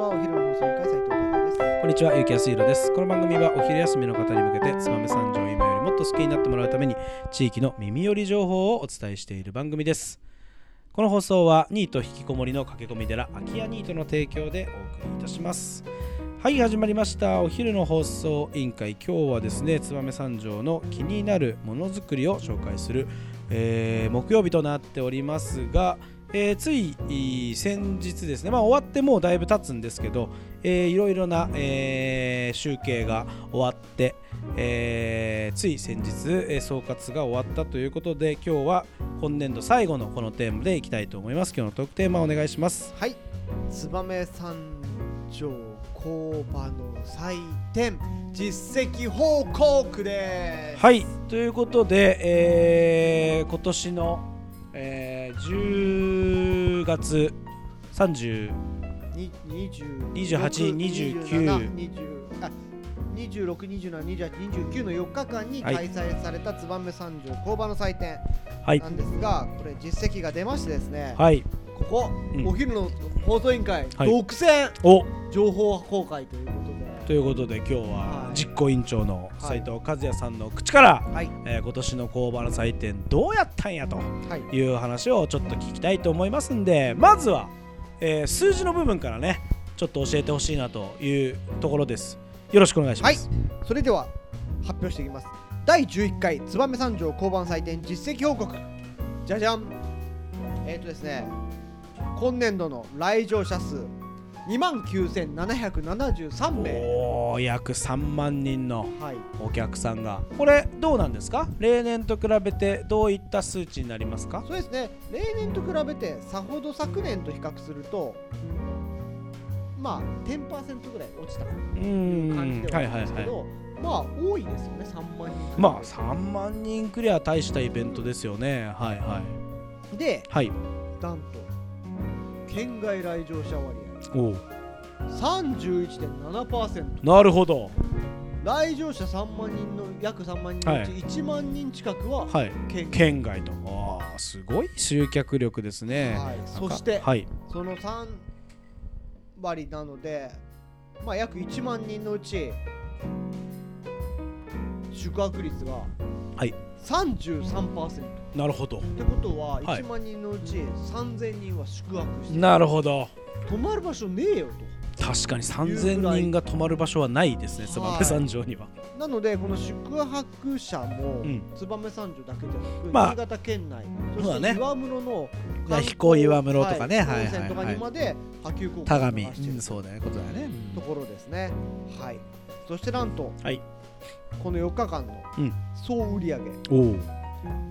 はお昼の放送委員会斉藤和ですこんにちは、ゆきやすいろです。この番組はお昼休みの方に向けて、燕三条を今よりもっと好きになってもらうために、地域の耳寄り情報をお伝えしている番組です。この放送は、ニート引きこもりの駆け込み寺、空き家ニートの提供でお送りいたします。はい、始まりました。お昼の放送委員会。今日はですね、燕三条の気になるものづくりを紹介する、えー木曜日となっておりますが、えーついい先日ですね、まあ、終わってもうだいぶ経つんですけど、えーいろいろな、えー集計が終わって、えーつい先日、えー総括が終わったということで今日は今年度最後のこのテーマでいきたいと思います。今日のトークテーマお願いします。はい。燕三条工場の祭典実績報告です。はい。ということで、えー今年の、えー10月30に20 28 29 20あ26、27、28、29の4日間にはい。開催された燕三条工場の祭典はい。なんですが、これ実績が出ましてですね、はい。ここ、うん。お昼の放送委員会、はい。独占お。情報公開ということで、ということで今日ははい実行委員長のはい。斉藤和也さんの口から、はい、えー今年の工場の祭典どうやったんやとはい、いう話をちょっと聞きたいと思いますんでまずは、えー数字の部分からねちょっと教えてほしいなというところです。よろしくお願いします、それでは発表していきます。第11回燕三条交番祭典実績報告。じゃじゃん。えっ、ー、とですね、今年度の来場者数2万9773名。おー約3万人のはい。お客さんがこれどうなんですか？例年と比べてどういった数値になりますか？そうですね。例年と比べてさほど昨年と比較すると、まあ10%ぐらい落ちたう感ーんじでははいはいはいあるんですけど、まあ多いですよね。3万人。まあ3万人くりゃ大したイベントですよねはいはいで、はいなんと県外来場者割合。おう。31.7%なるほど。来場者3万人の約3万人のうちはい。1万人近くははい。県外、県外と。ああすごい集客力ですね、はい。そしてはい。その3割なので、まあ、約1万人のうち宿泊率がはい33%、っなるほど。てことははい。1万人のうち3000人は宿泊してる、なるほど。泊まる場所ねえよ確かに3000人が泊まる場所はないですねはい。燕三条には、となのでこの宿泊者もうん。燕三条だけじゃなく、まあ。新潟県内そそうだねして岩室のいや彦岩室とかね。はい。はいはい温泉とかにまで波及効果田上、を出してうん、そうだね。ことだね、ところですね。はい。そしてなんと、はいこの4日間のうん。総売上。おお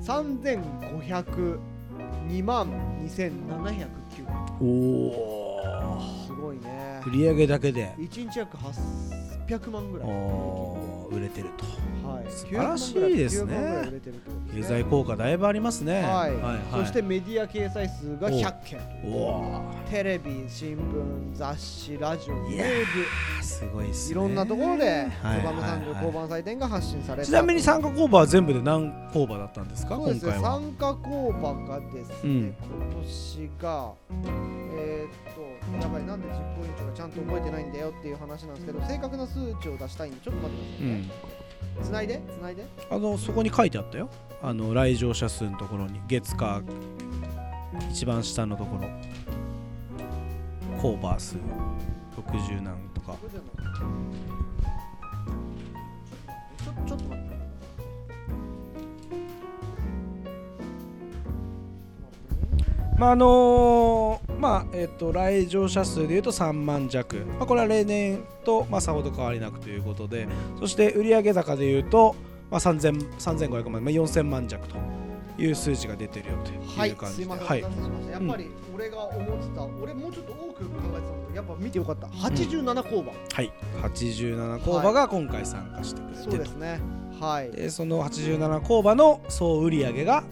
3502万2709おおすごいね。売上だけで。1日約800万ぐらい売れてると。はい、素晴らしいですね。900万ぐらい売れてるってことですね。経済効果だいぶありますね。はい、はいそしてメディア掲載数が100件。おおテレビ新聞雑誌ラジオウェブすごいっすね。いろんなところではい燕三条交番祭典が発信されたちなみに参加工場は全部で何工場だったんですか？そうですね。今回は。参加工場がですね、うん。今年がとやばいなんで実行委員長がちゃんと覚えてないんだよっていう話なんですけど正確な数値を出したいんでちょっと待ってくださいね、うん。つないでつないで。あのそこに書いてあったよ。あの来場者数のところに月火一番下のところ。コーバー数60何とか。ちょちょっと待って。まああのーまあえっ、と来場者数でいうと3万弱、まあ、これは例年と、まあ、さほど変わりなくということで。そして売上高でいうと、まあ、3000 3500万、まあ、4000万弱という数字が出てるよとはいいう感じで、すいません、はい。やっぱり俺が思ってた、俺もうちょっと多く考えてたんだけどやっぱ見てよかった。87工場、はい、87工場が今回参加してくれてそうですね。はい。でその87工場の総売上が、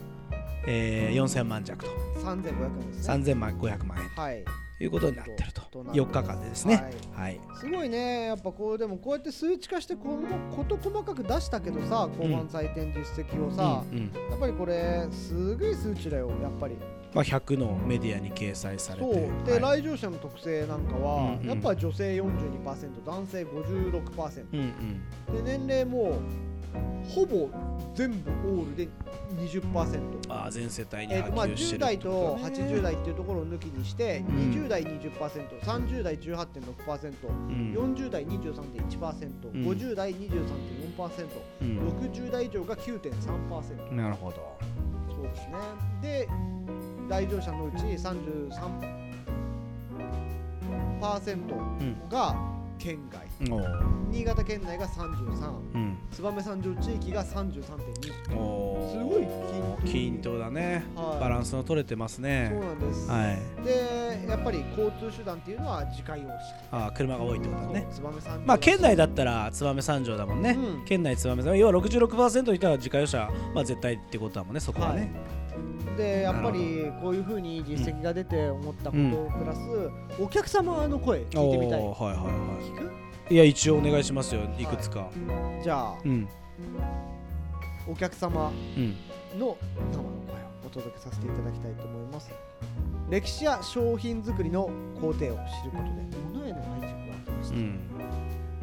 えー、4000万弱と3500円ですね。3500万円。はい。ということになってると。となって4日間でですね。はい。はい、すごいね。やっぱこうでもこうやって数値化してこうこと細かく出したけどさ交番採点実績をさ、うんうん。やっぱりこれすごい数値だよやっぱりまあ、100のメディアに掲載されてそう。で、はい。来場者の特性なんかは、うんうん。やっぱ女性42%男性56%うんうん。で年齢もほぼ全部オールで20%ああ全世帯にえーとまあ、10波及してる代とってことね。80代っていうところを抜きにして、うん。20代 20%30 代18.6%、うん。40代23.1%、うん。50代23.4%、うん。60代以上が9.3%なるほど。そうですね。で来場者のうち33%が県外、新潟県内が33うん。燕三条地域が33.2おー。すごい。均等均等だね、はい。バランスの取れてますそうねなんです、はい。でやっぱり交通手段っていうのは自家用車ああ車が多いってことだね。そう燕三条まあ県内だったら燕三条だもんね、うん。県内燕三条要は66%の人は自家用車、まあ、絶対ってことだもんねそこはね、でやっぱりこういうふうに実績が出て思ったことプラス、お客様の声聞いてみたい。はいはいは聞く？いいや一応お願いしますよい。くつか、じゃあうん。お客様うん。の生の声をお届けさせていただきたいと思います。歴史や商品作りの工程を知ることで物への愛着がありました、うん。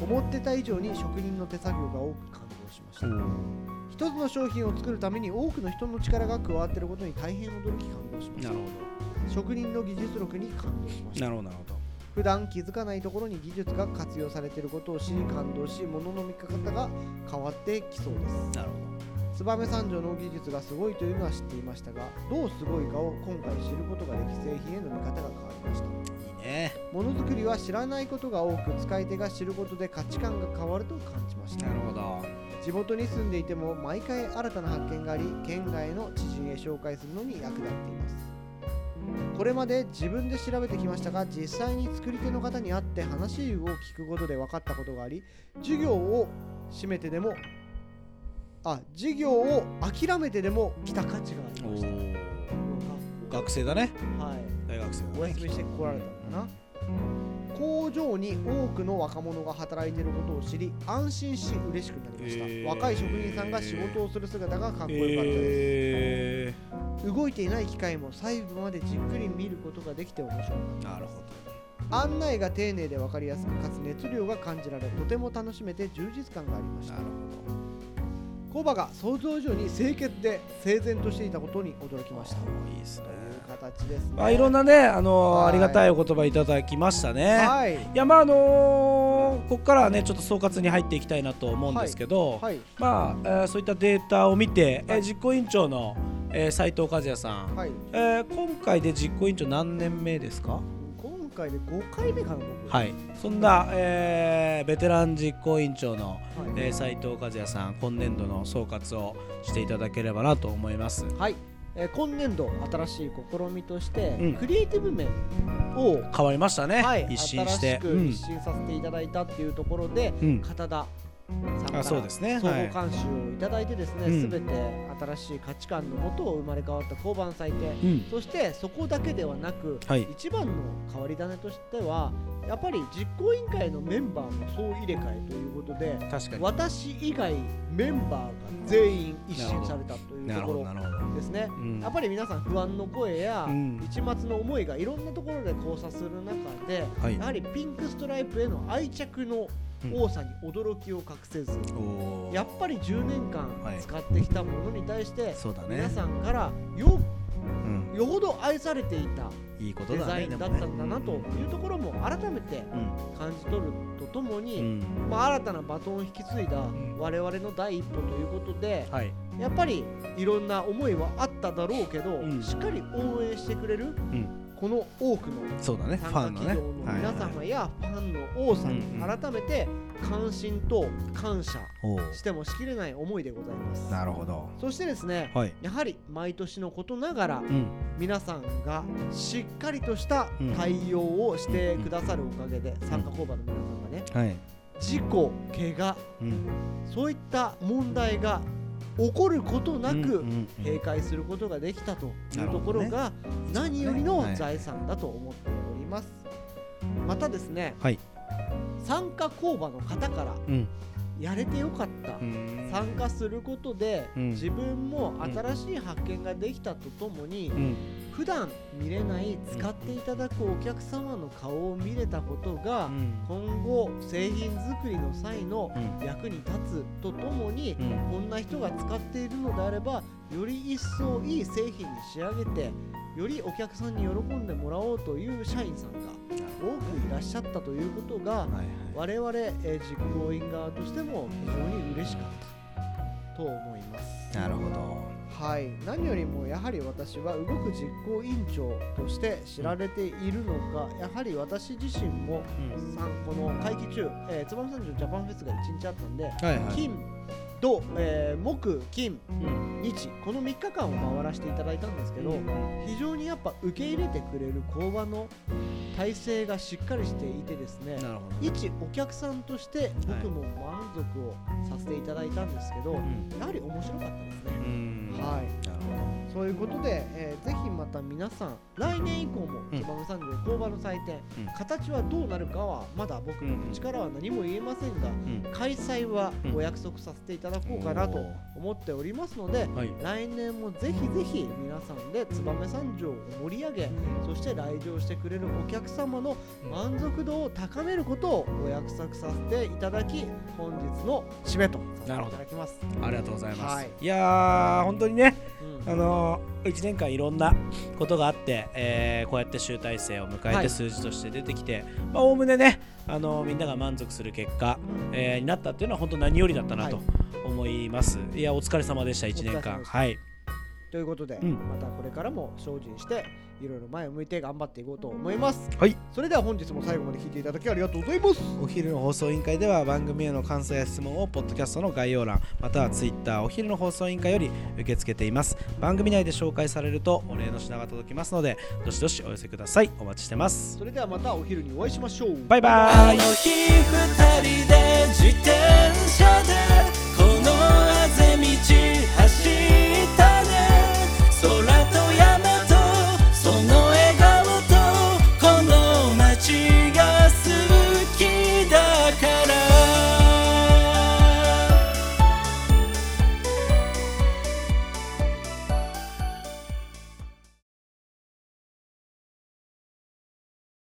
思ってた以上に職人の手作業が多く感動しました一つの商品を作るために多くの人の力が加わっていることに大変驚き感動しました。なるほ職人の技術力に感動しました。どなるほどなるほど。普段気づかないところに技術が活用されていることを知り感動し物の見方が変わってきそうです。なるほ燕三条の技術がすごいというのは知っていましたがどうすごいかを今回知ることができ製品への見方が変わりました。どいいね。ものづくりは知らないことが多く使い手が知ることで価値観が変わると感じました。なるほど地元に住んでいても毎回新たな発見があり県外の知人へ紹介するのに役立っています。これまで自分で調べてきましたが実際に作り手の方に会って話を聞くことで分かったことがあり授業を閉めてでもあ授業を諦めてでも来た価値がありおました。ー。学生だね。はい。大学生だね。お休みして来られたのかな工場に多くの若者が働いていることを知り安心し嬉しくなりました、へー。若い職人さんが仕事をする姿がかっこよかったです、え動いていない機械も細部までじっくり見ることができて面白かったー、なるほ案内が丁寧で分かりやすくかつ熱量が感じられとても楽しめて充実感がありました。どなる工場が想像以上に清潔で整然としていたことに驚きました。いいですね。という形ですね。まあいろんなねあのーはい。ありがたいお言葉いただきましたね。はい。いやまああのーここからはねちょっと総括に入っていきたいなと思うんですけど、はい。まあ、えーそういったデータを見て、えー実行委員長の、えー、斉藤和也さん、はい。えー今回で実行委員長何年目ですか？今回で5回目かな僕。はい。そんな、えーベテラン実行委員長の、はい。えー、斉藤和也さん今年度の総括をしていただければなと思います。はい、えー今年度新しい試みとして、うん。クリエイティブ面を、変わりましたね、はい、一新して。一新させていただいたっていうところで、うん。うん片田さんからあそうですね。総合はい監修をいただいてですね、うんすべて新しい価値観のもと生まれ変わった交番祭典。うん。そしてそこだけではなく、はい。一番の変わり種としてはやっぱり実行委員会のメンバーも総入れ替えということで確かに。私以外メンバーが全員一新されたというところですね。うん。やっぱり皆さん不安の声や、うん。一末の思いがいろんなところで交差する中で、はい。やはりピンクストライプへの愛着の多さに驚きを隠せず、おー。やっぱり10年間はい。使ってきたものに対して、そうだね。皆さんからようん、よほど愛されていたデザイねンだったんだなというところも改めて感じ取るとともに、うん、うんまあ、新たなバトンを引き継いだん。我々の第一歩ということで、はい。やっぱりいろんな思いはあっただろうけど、うん。しっかり応援してくれる、この多くのそうだねファンのね。参加企業の皆様やファンの多さに改めて関心と感謝してもしきれない思いでございます。なるほど。そしてですねはい。やはり毎年のことながらうん。皆さんがしっかりとした対応をしてくださるおかげで参加工場の皆さんがねはい。事故怪我うん。そういった問題が起こることなく閉会することができたというところが何よりのはい財産だと思っております。またですね、はい。参加工場の方からうん。やれてよかった、うん。参加することでうん。自分も新しい発見ができたとともにうん普段見れない使っていただくお客様の顔を見れたことが、うん。今後製品作りの際のうん。役に立つとともに、うん。こんな人が使っているのであればより一層いい製品に仕上げてよりお客さんに喜んでもらおうという社員さんが多くいらっしゃったということが我々、えー実行委員側としても非常に嬉しかったと思います。なるほどはい、何よりもやはり私は動く実行委員長として知られているのが、やはり私自身もうん。この会期中、えー、燕三条ジャパンフェスが1日あったんで、はいはい。金、土、えー木、金、うん。日、この3日間を回らせていただいたんですけど、非常にやっぱ受け入れてくれる工場の体制がしっかりしていてですね、一お客さんとして僕も満足をさせていただいたんですけど、うん。やはり面白かったですね。うん。はい。なるほそういうことで、えーぜひまた皆さん来年以降もうん燕三条工場の祭典、うん。形はどうなるかはまだ僕の口からは何も言えませんが、どうん。開催はうんお約束させていただこうかなと思っておりますので、はい。来年もぜひぜひ皆さんで燕三条を盛り上げそして来場してくれるお客様の満足度を高めることをお約束させていただき本日の締めとさせていただきます。ありがとうございます、はい。い、やー本当にねうん。あのー、1年間いろんなことがあって、えーこうやって集大成を迎えはい。て数字として出てきてまあおおむねね、あのーみんなが満足する結果、えーになったっていうのは本当何よりだったなとはい。思います、い、やお疲れ様でした1年間。はい。ということで、うん。またこれからも精進していろいろ前を向いて頑張っていこうと思います。はいそれでは本日も最後まで聞いていただきありがとうございます。お昼の放送委員会では番組への感想や質問をポッドキャストの概要欄またはツイッターお昼の放送委員会より受け付けています番組内で紹介されるとお礼の品が届きますのでどしどしお寄せくださいお待ちしてますそれではまたお昼にお会いしましょう。バイバイあの日二人で自転車